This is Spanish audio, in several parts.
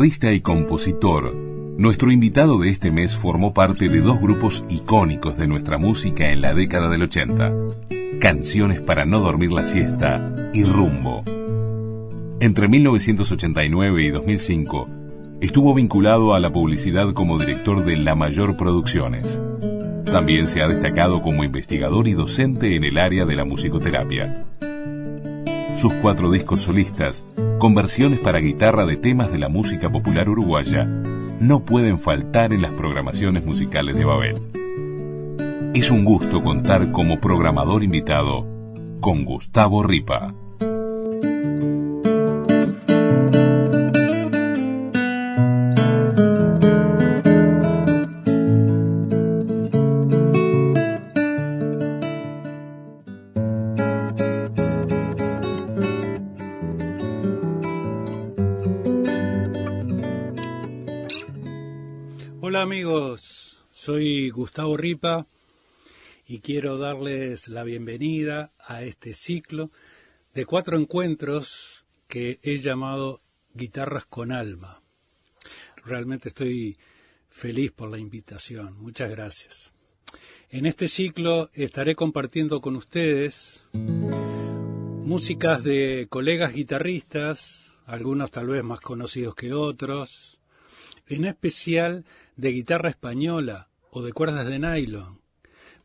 Guitarrista y compositor, nuestro invitado de este mes formó parte de dos grupos icónicos de nuestra música en la década del 80, Canciones para no dormir la siesta y Rumbo. Entre 1989 y 2005, estuvo vinculado a la publicidad como director de La Mayor Producciones. También se ha destacado como investigador y docente en el área de la musicoterapia. Sus cuatro discos solistas con versiones para guitarra de temas de la música popular uruguaya, no pueden faltar en las programaciones musicales de Babel. Es un gusto contar como programador invitado con Gustavo Ripa. Gustavo Ripa y quiero darles la bienvenida a este ciclo de cuatro encuentros que he llamado Guitarras con Alma. Realmente estoy feliz por la invitación. Muchas gracias. En este ciclo estaré compartiendo con ustedes músicas de colegas guitarristas, algunos tal vez más conocidos que otros, en especial de guitarra española, o de cuerdas de nylon,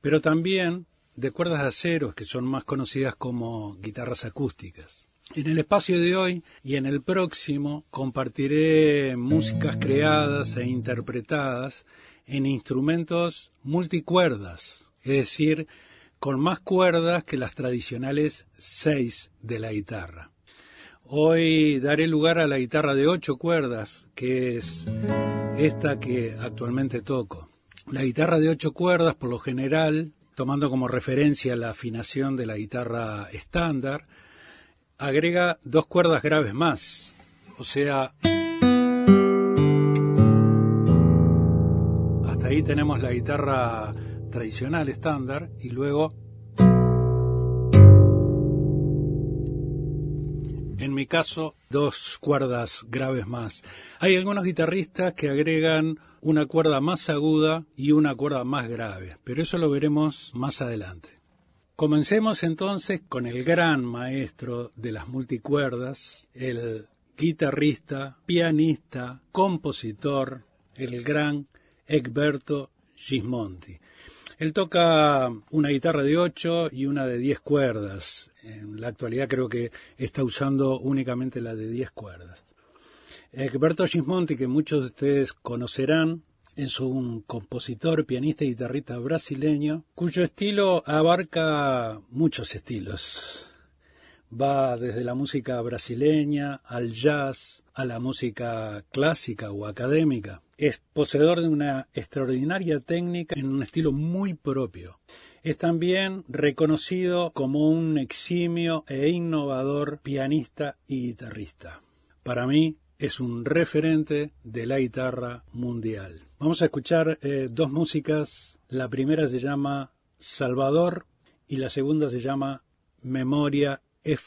pero también de cuerdas de acero que son más conocidas como guitarras acústicas. En el espacio de hoy y en el próximo compartiré músicas creadas e interpretadas en instrumentos multicuerdas, es decir, con más cuerdas que las tradicionales seis de la guitarra. Hoy daré lugar a la guitarra de ocho cuerdas, que es esta que actualmente toco. La guitarra de ocho cuerdas, por lo general, tomando como referencia la afinación de la guitarra estándar, agrega dos cuerdas graves más. O sea, hasta ahí tenemos la guitarra tradicional estándar y luego en mi caso, dos cuerdas graves más. Hay algunos guitarristas que agregan una cuerda más aguda y una cuerda más grave, pero eso lo veremos más adelante. Comencemos entonces con el gran maestro de las multicuerdas, el guitarrista, pianista, compositor, el gran Egberto Gismonti. Él toca una guitarra de 8 y una de 10 cuerdas. En la actualidad creo que está usando únicamente la de 10 cuerdas. Egberto Gismonti, que muchos de ustedes conocerán, es un compositor, pianista y guitarrista brasileño, cuyo estilo abarca muchos estilos. Va desde la música brasileña al jazz, a la música clásica o académica. Es poseedor de una extraordinaria técnica en un estilo muy propio. Es también reconocido como un eximio e innovador pianista y guitarrista. Para mí es un referente de la guitarra mundial. Vamos a escuchar eh, dos músicas. La primera se llama Salvador y la segunda se llama Memoria e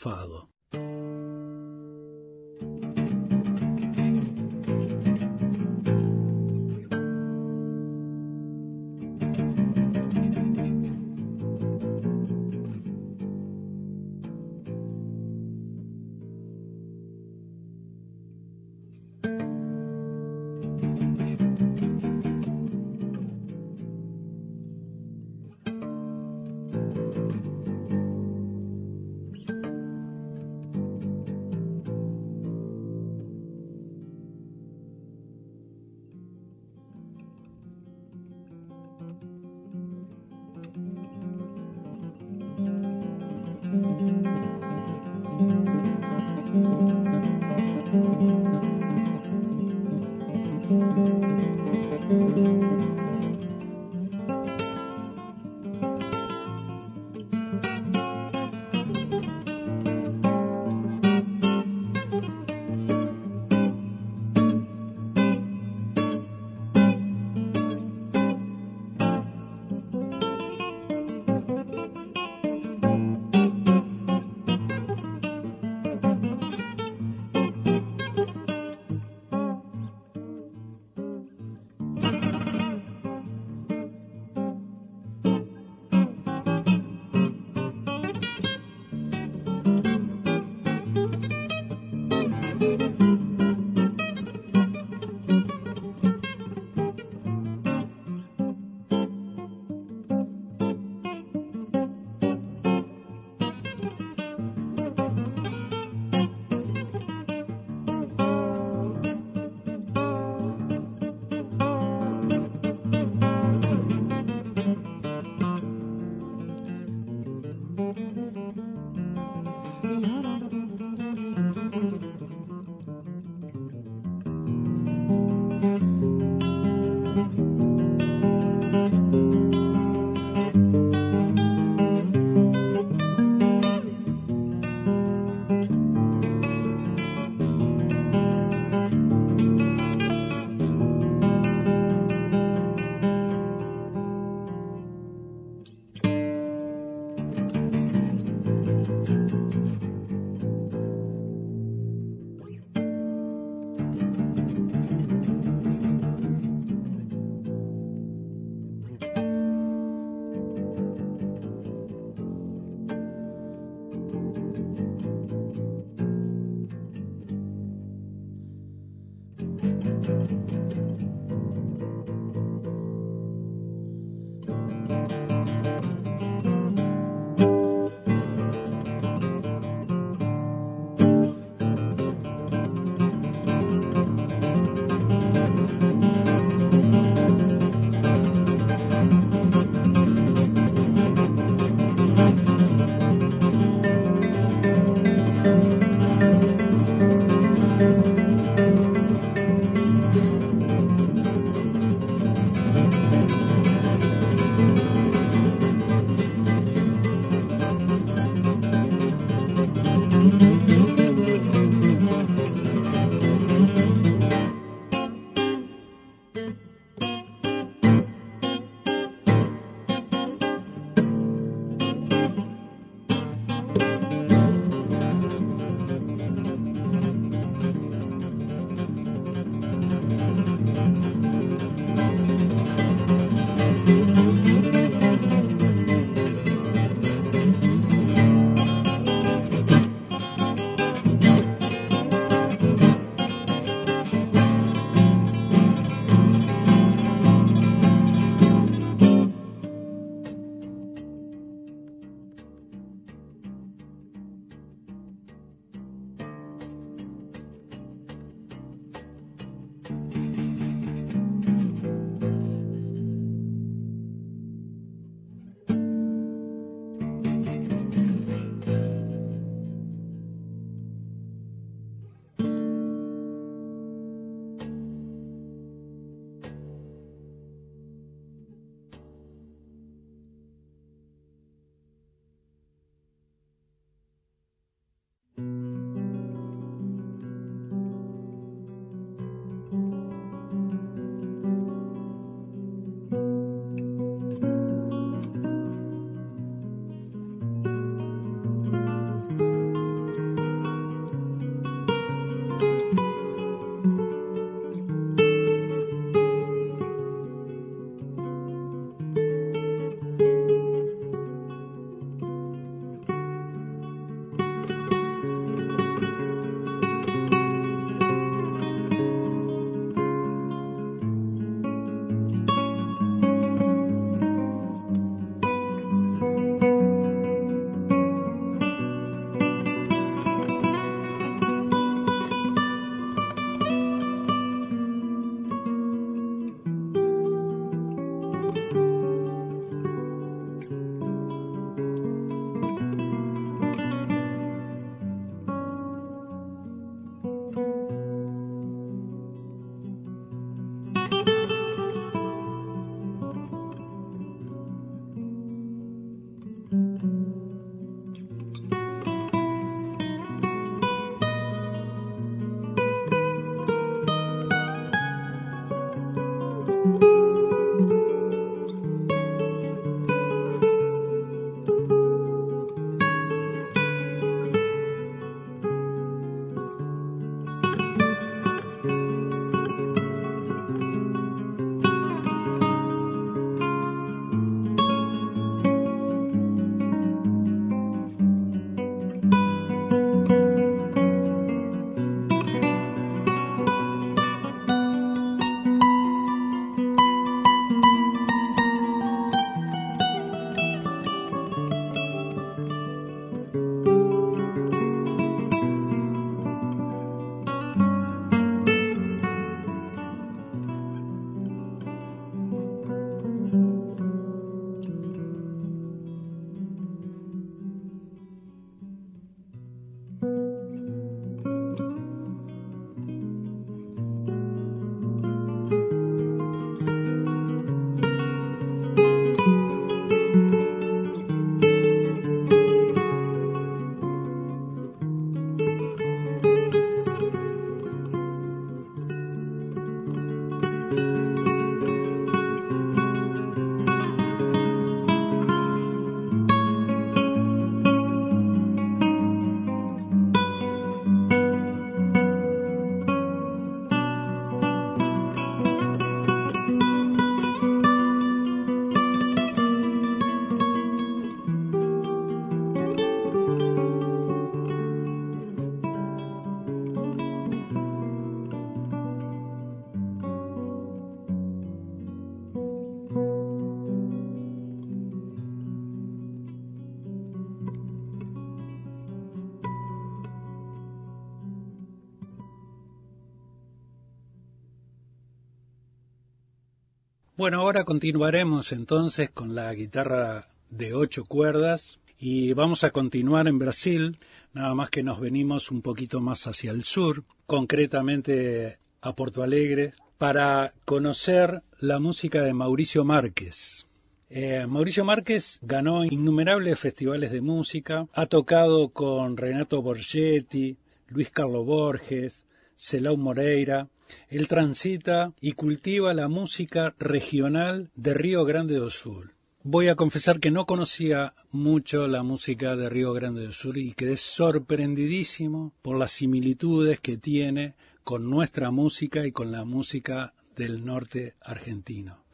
Bueno, ahora continuaremos entonces con la guitarra de ocho cuerdas y vamos a continuar en Brasil, nada más que nos venimos un poquito más hacia el sur, concretamente a Porto Alegre, para conocer la música de Mauricio Márquez. Eh, Mauricio Márquez ganó innumerables festivales de música, ha tocado con Renato Borgetti, Luis Carlos Borges, Celau Moreira, él transita y cultiva la música regional de Río Grande do Sul. Voy a confesar que no conocía mucho la música de Río Grande do Sul y quedé sorprendidísimo por las similitudes que tiene con nuestra música y con la música del norte argentino.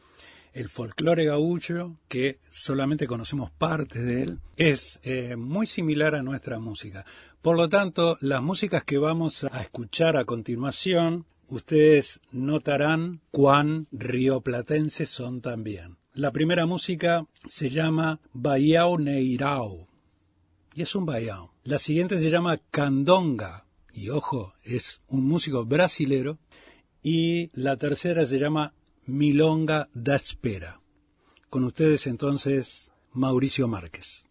El folclore gaúcho, que solamente conocemos partes de él, es eh, muy similar a nuestra música. Por lo tanto, las músicas que vamos a escuchar a continuación ustedes notarán cuán rioplatenses son también. La primera música se llama Baiao Neirao y es un baiao. La siguiente se llama Candonga y ojo, es un músico brasilero. Y la tercera se llama Milonga da Espera. Con ustedes entonces Mauricio Márquez.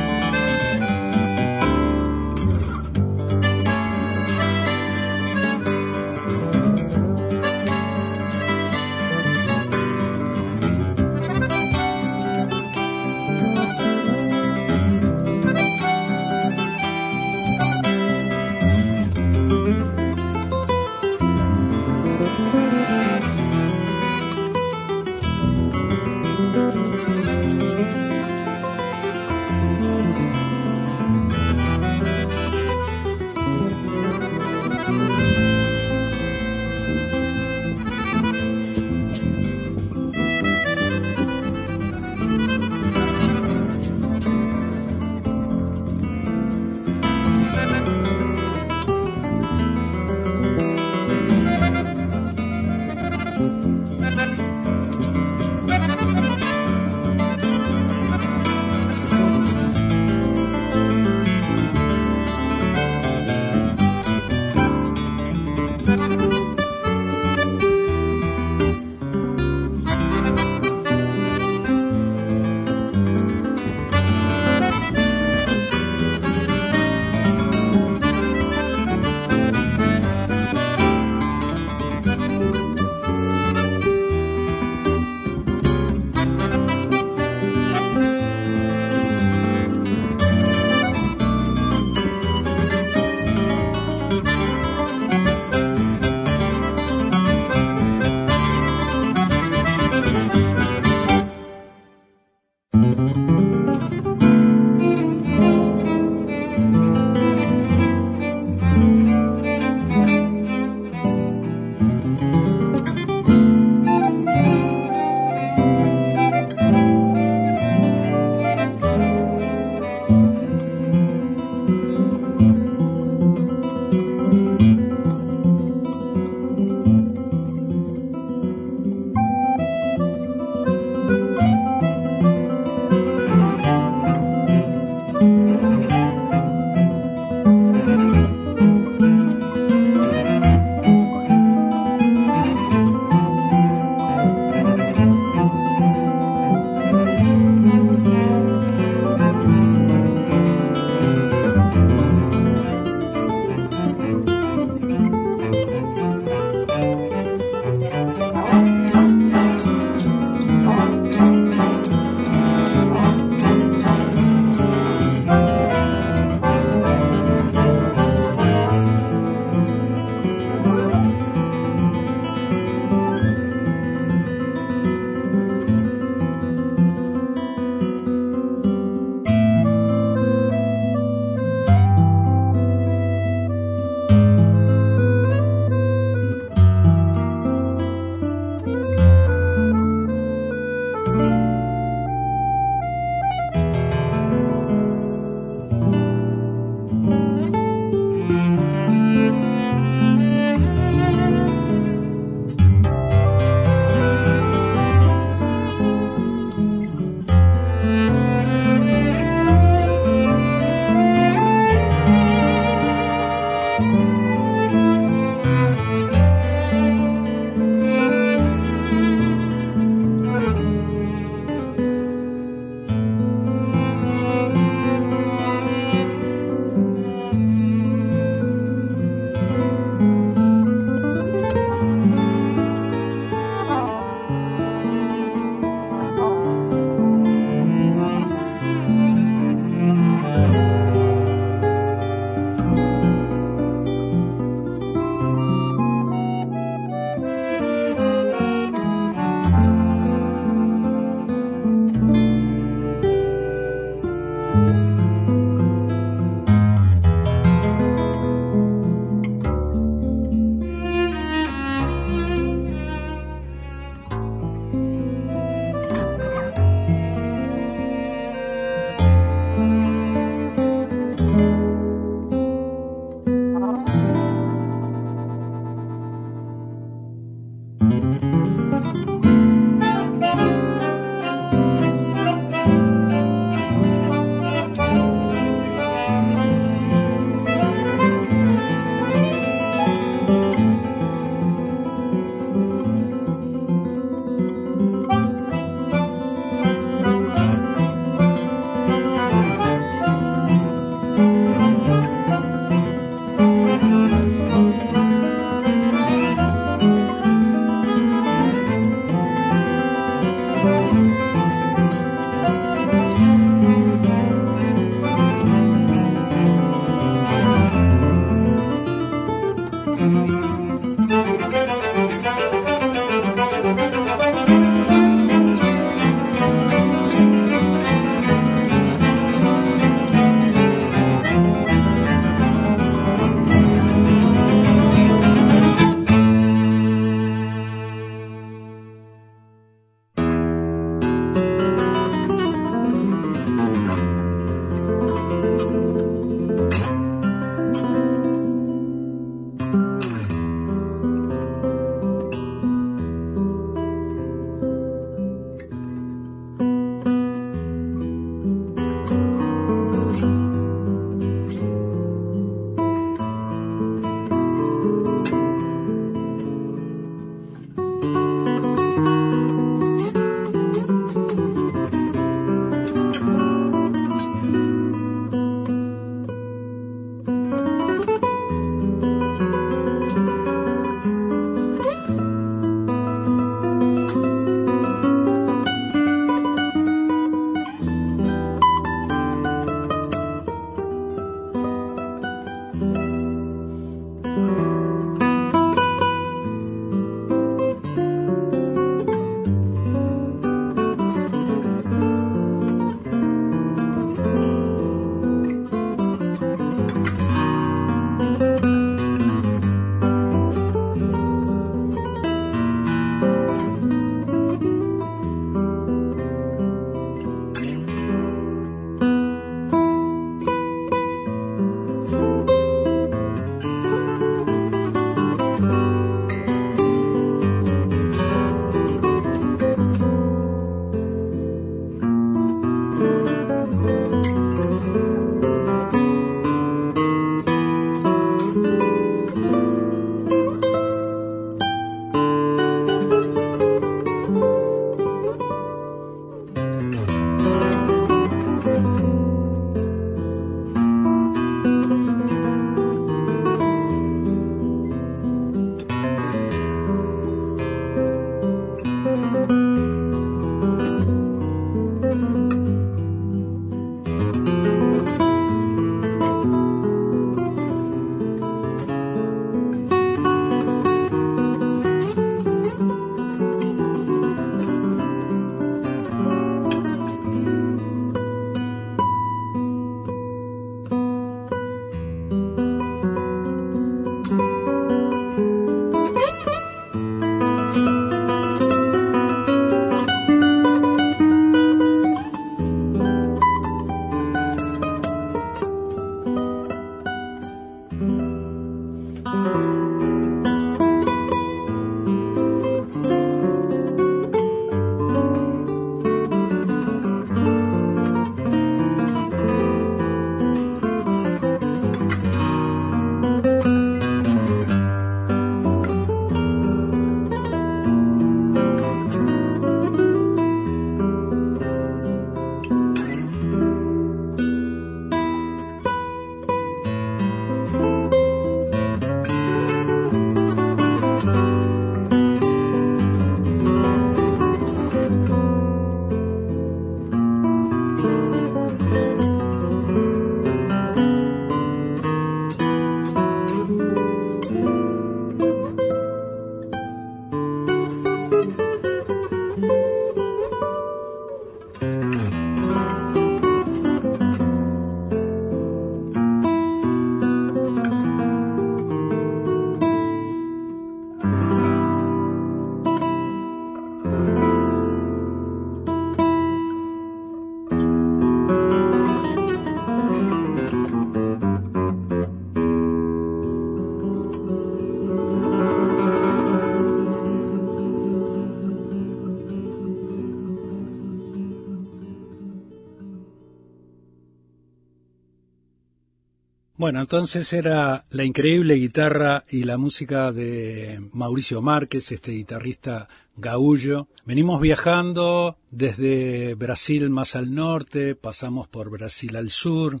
Bueno, entonces era la increíble guitarra y la música de Mauricio Márquez, este guitarrista gaullo. Venimos viajando desde Brasil más al norte, pasamos por Brasil al sur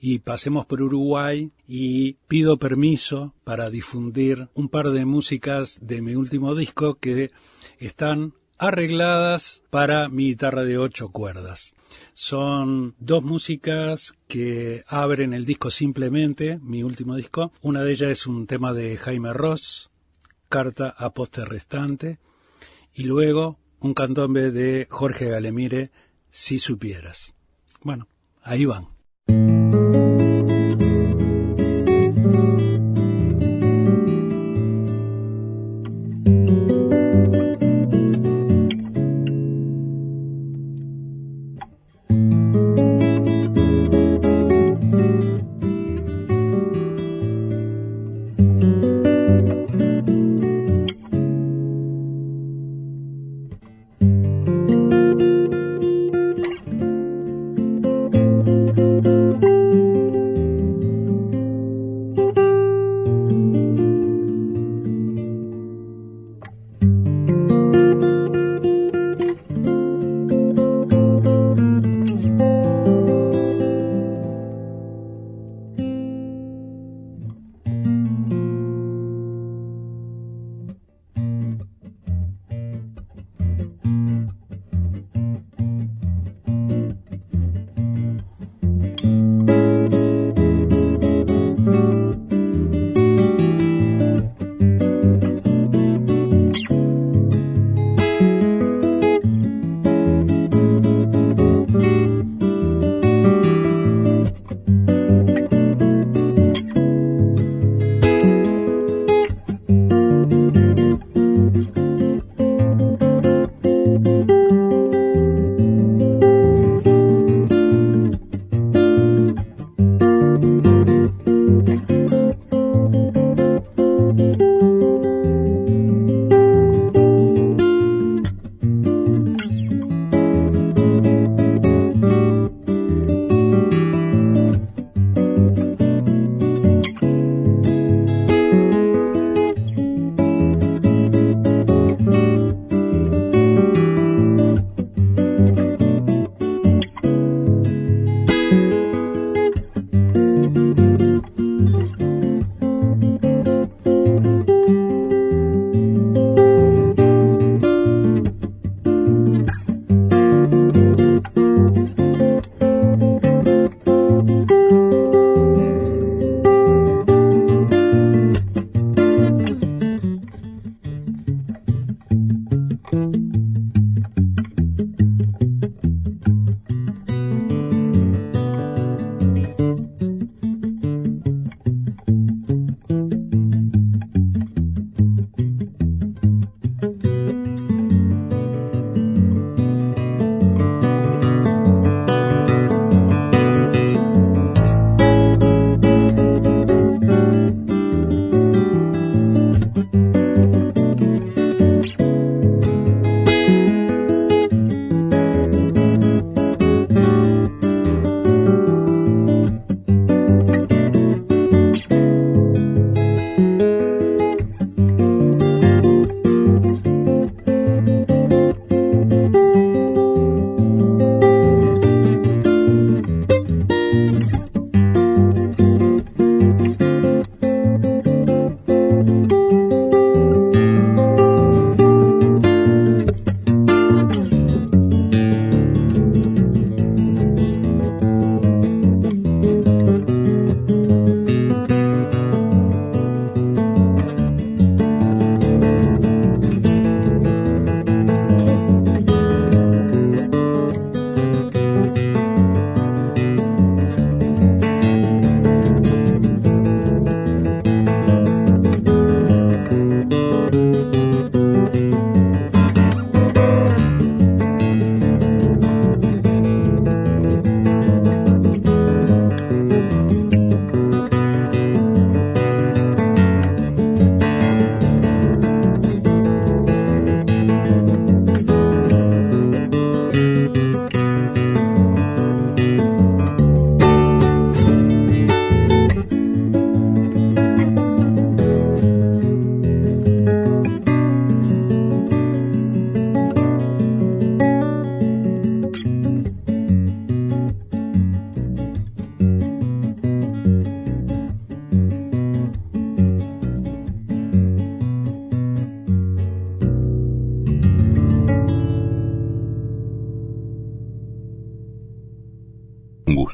y pasemos por Uruguay y pido permiso para difundir un par de músicas de mi último disco que están arregladas para mi guitarra de ocho cuerdas. Son dos músicas que abren el disco simplemente, mi último disco. Una de ellas es un tema de Jaime Ross, Carta a Poste Restante, y luego un candombe de Jorge Galemire, Si supieras. Bueno, ahí van.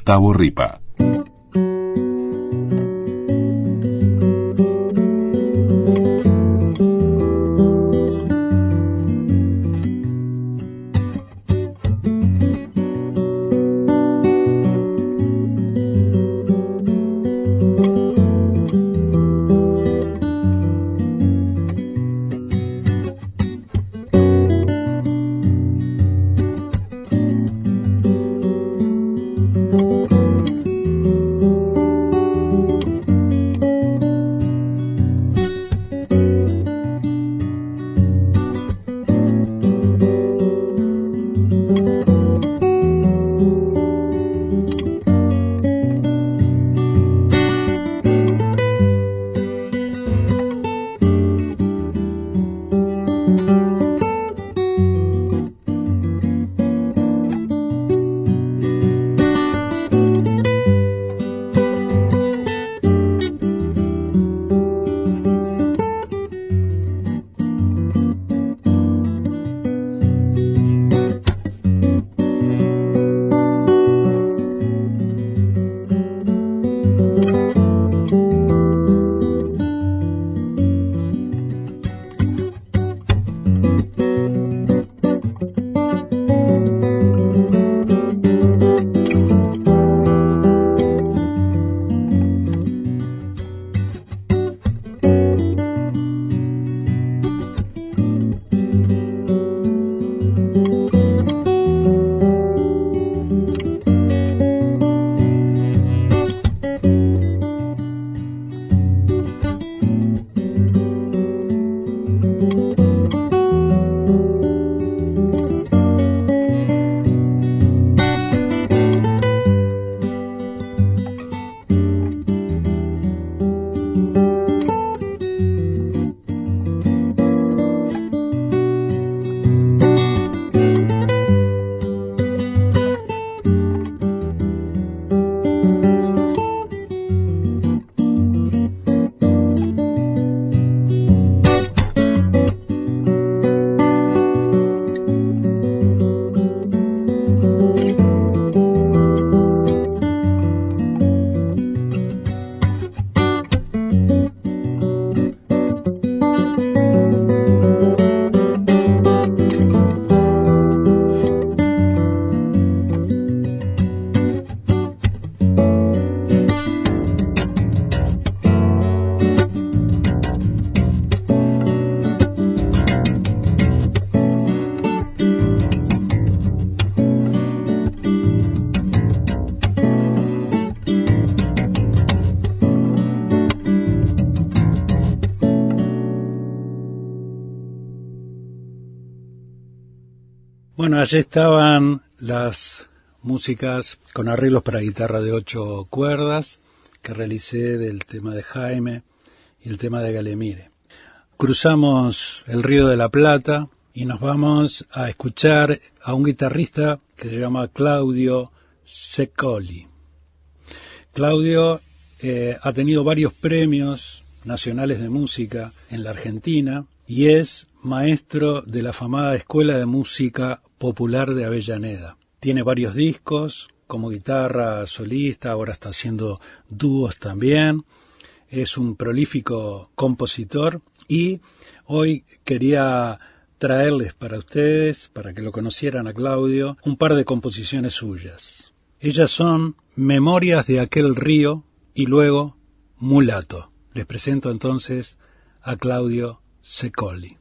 Gustavo Ripa. Bueno, allí estaban las músicas con arreglos para guitarra de ocho cuerdas que realicé del tema de Jaime y el tema de Galemire. Cruzamos el río de la Plata y nos vamos a escuchar a un guitarrista que se llama Claudio Secoli. Claudio eh, ha tenido varios premios nacionales de música en la Argentina y es maestro de la afamada Escuela de Música Popular de Avellaneda. Tiene varios discos como guitarra solista, ahora está haciendo dúos también. Es un prolífico compositor y hoy quería traerles para ustedes, para que lo conocieran a Claudio, un par de composiciones suyas. Ellas son Memorias de aquel río y luego Mulato. Les presento entonces a Claudio Secoli.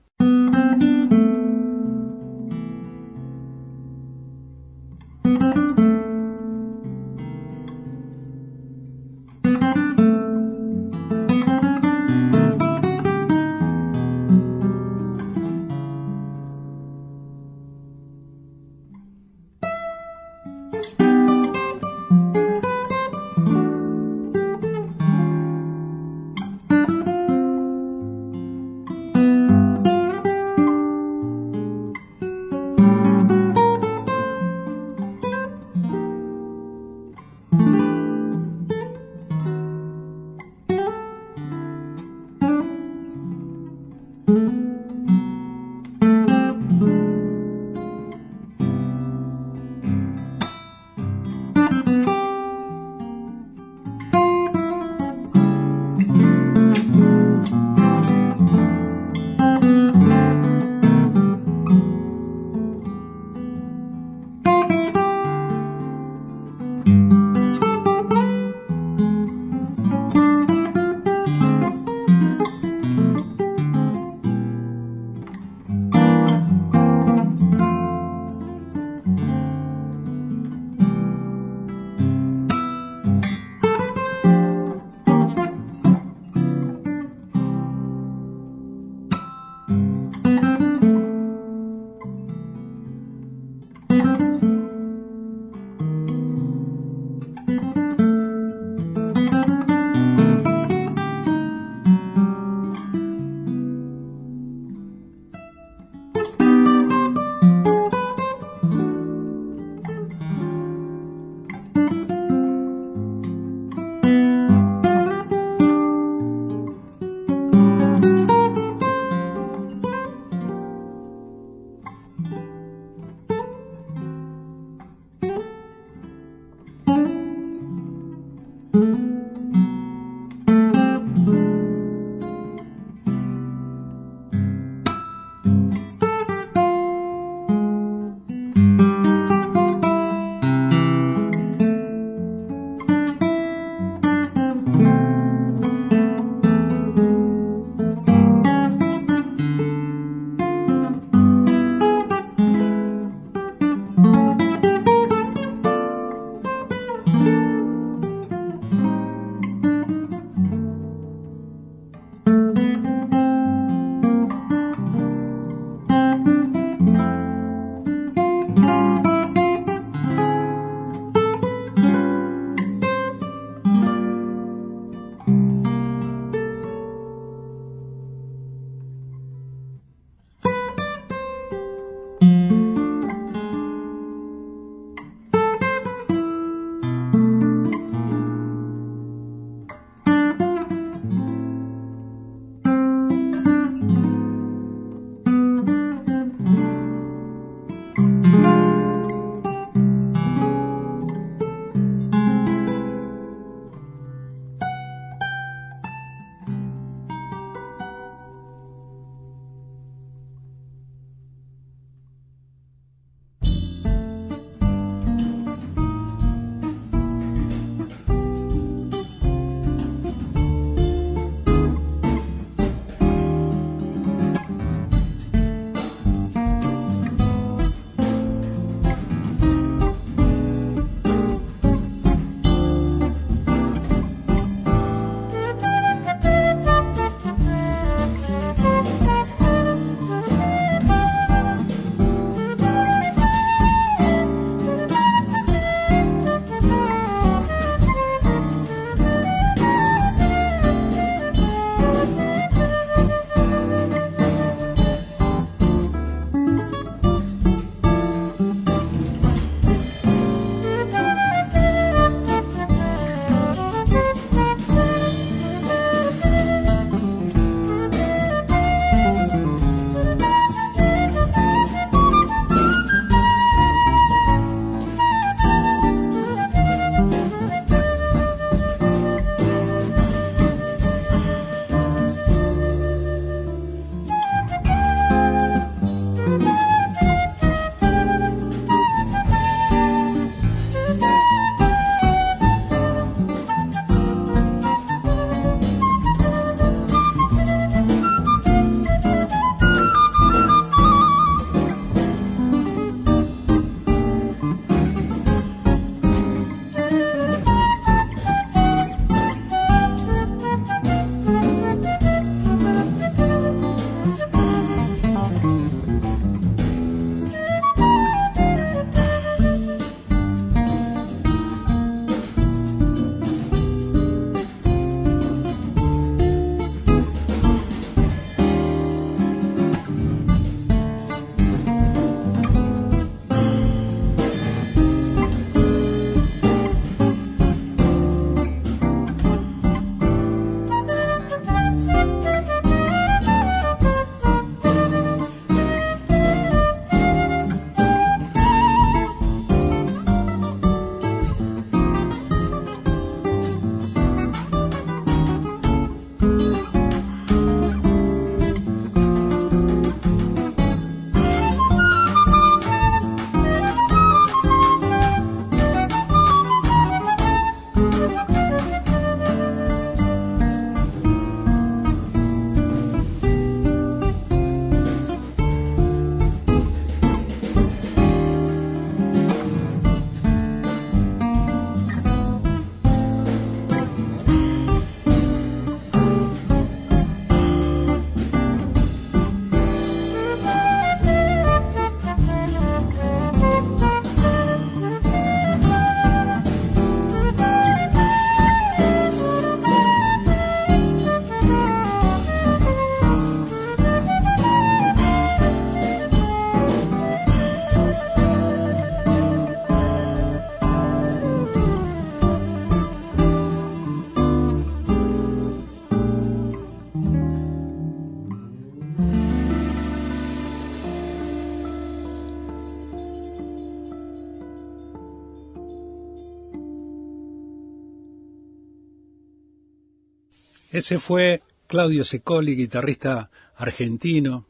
Ese fue Claudio Secoli, guitarrista argentino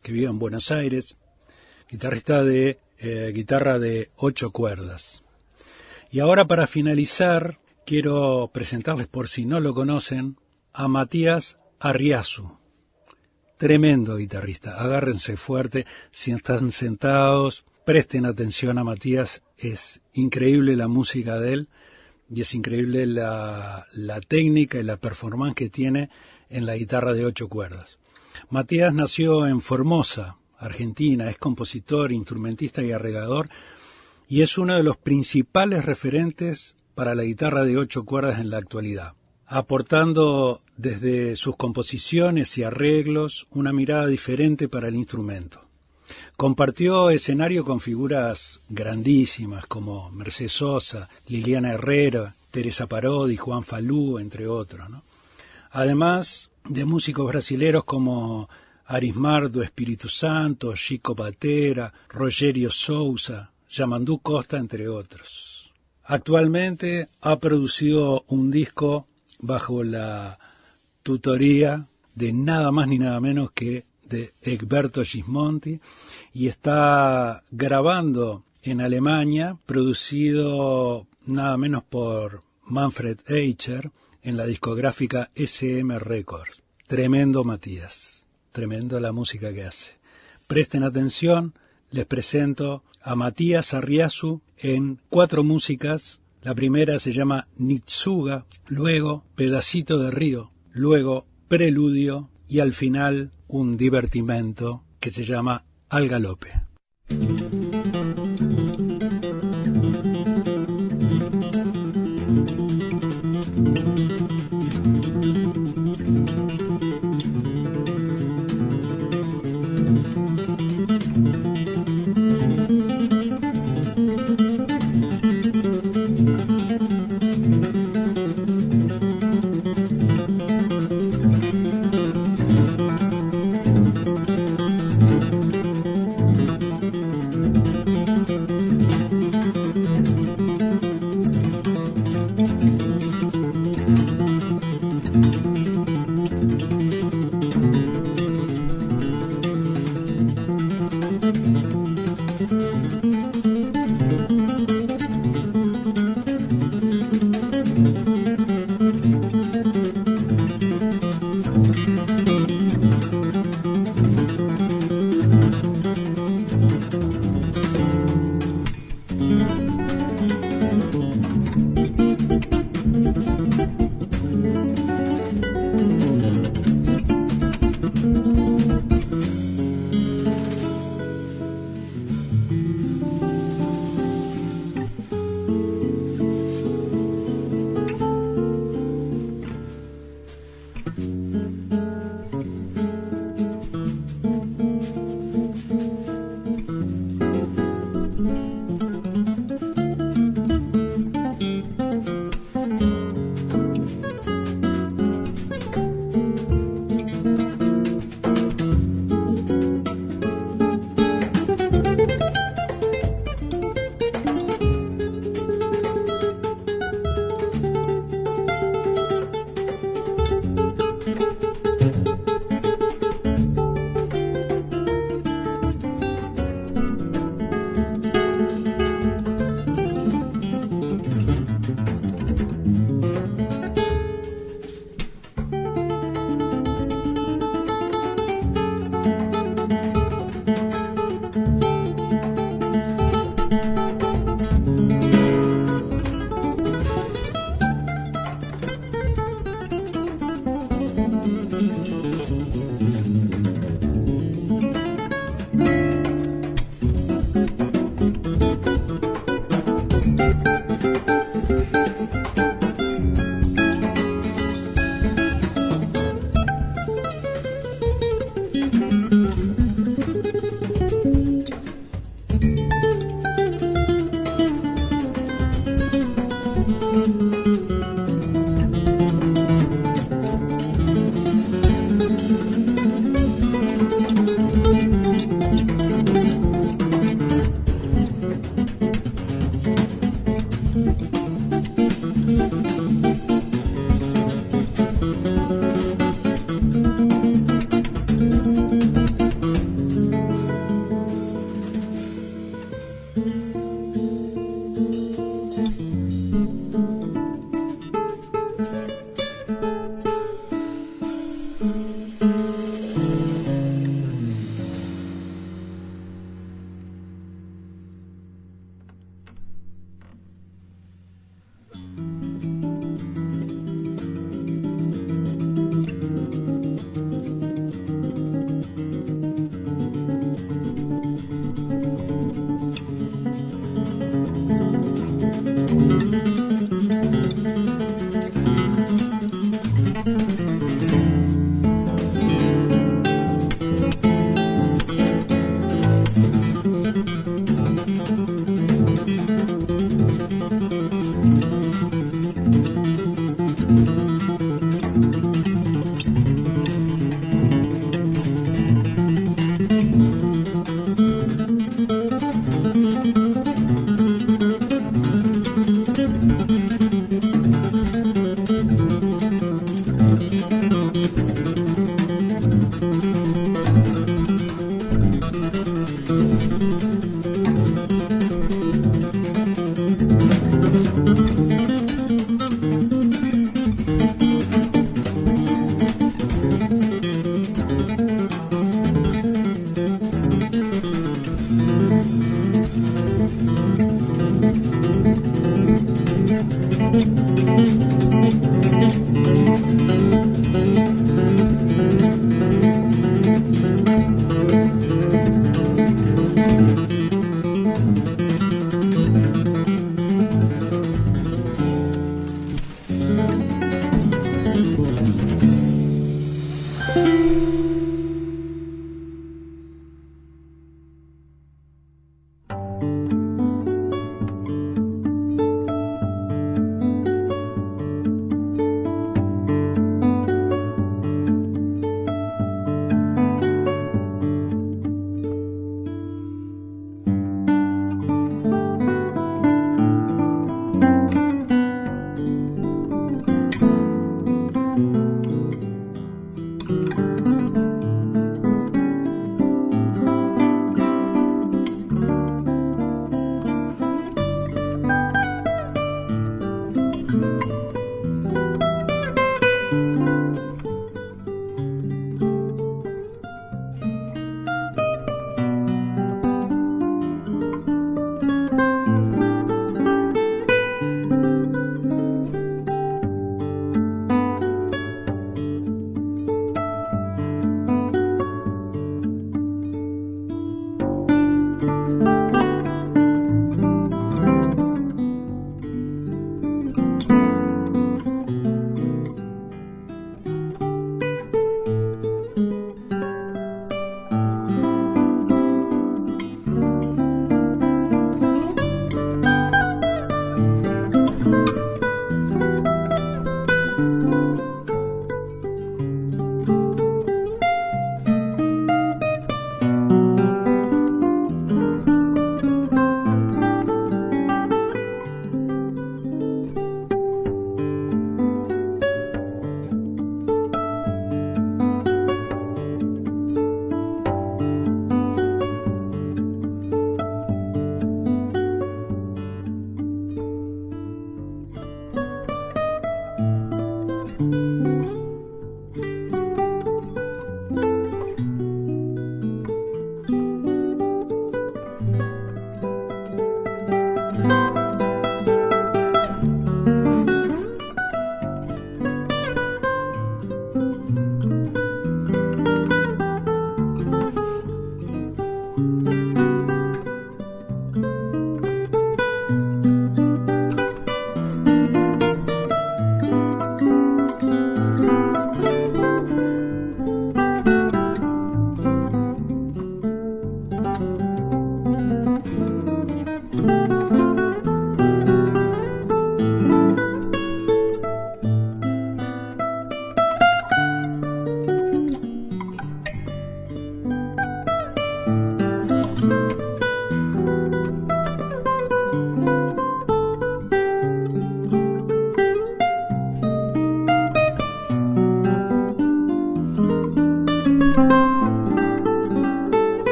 que vive en Buenos Aires, guitarrista de eh, guitarra de ocho cuerdas. Y ahora para finalizar, quiero presentarles, por si no lo conocen, a Matías Arriazu. Tremendo guitarrista. Agárrense fuerte si están sentados. Presten atención a Matías. Es increíble la música de él y es increíble la, técnica y la performance que tiene en la guitarra de ocho cuerdas. Matías nació en Formosa, Argentina, es compositor, instrumentista y arreglador y es uno de los principales referentes para la guitarra de ocho cuerdas en la actualidad, aportando desde sus composiciones y arreglos una mirada diferente para el instrumento. Compartió escenario con figuras grandísimas como Mercedes Sosa, Liliana Herrera, Teresa Parodi, Juan Falú, entre otros. Además de músicos brasileros como Arismardo Espíritu Santo, Chico Patera, Rogerio Sousa, Yamandú Costa, entre otros. Actualmente ha producido un disco bajo la tutoría de nada más ni nada menos que de Egberto Gismonti y está grabando en Alemania, producido nada menos por Manfred Eicher en la discográfica SM Records. Tremendo Matías, tremendo la música que hace. Presten atención, les presento a Matías Arriazu en cuatro músicas. La primera se llama Nitsuga, luego Pedacito de Río, luego Preludio y al final un divertimento que se llama Al Galope.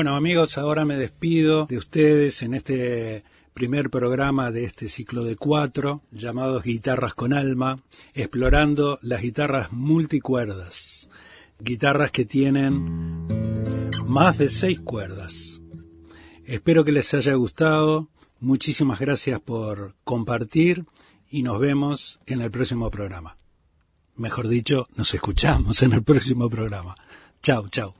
Bueno amigos, ahora me despido de ustedes en este primer programa de este ciclo de cuatro, llamados Guitarras con Alma, explorando las guitarras multicuerdas, guitarras que tienen más de seis cuerdas. Espero que les haya gustado, muchísimas gracias por compartir y nos vemos en el próximo programa. Mejor dicho, nos escuchamos en el próximo programa. Chao, chao.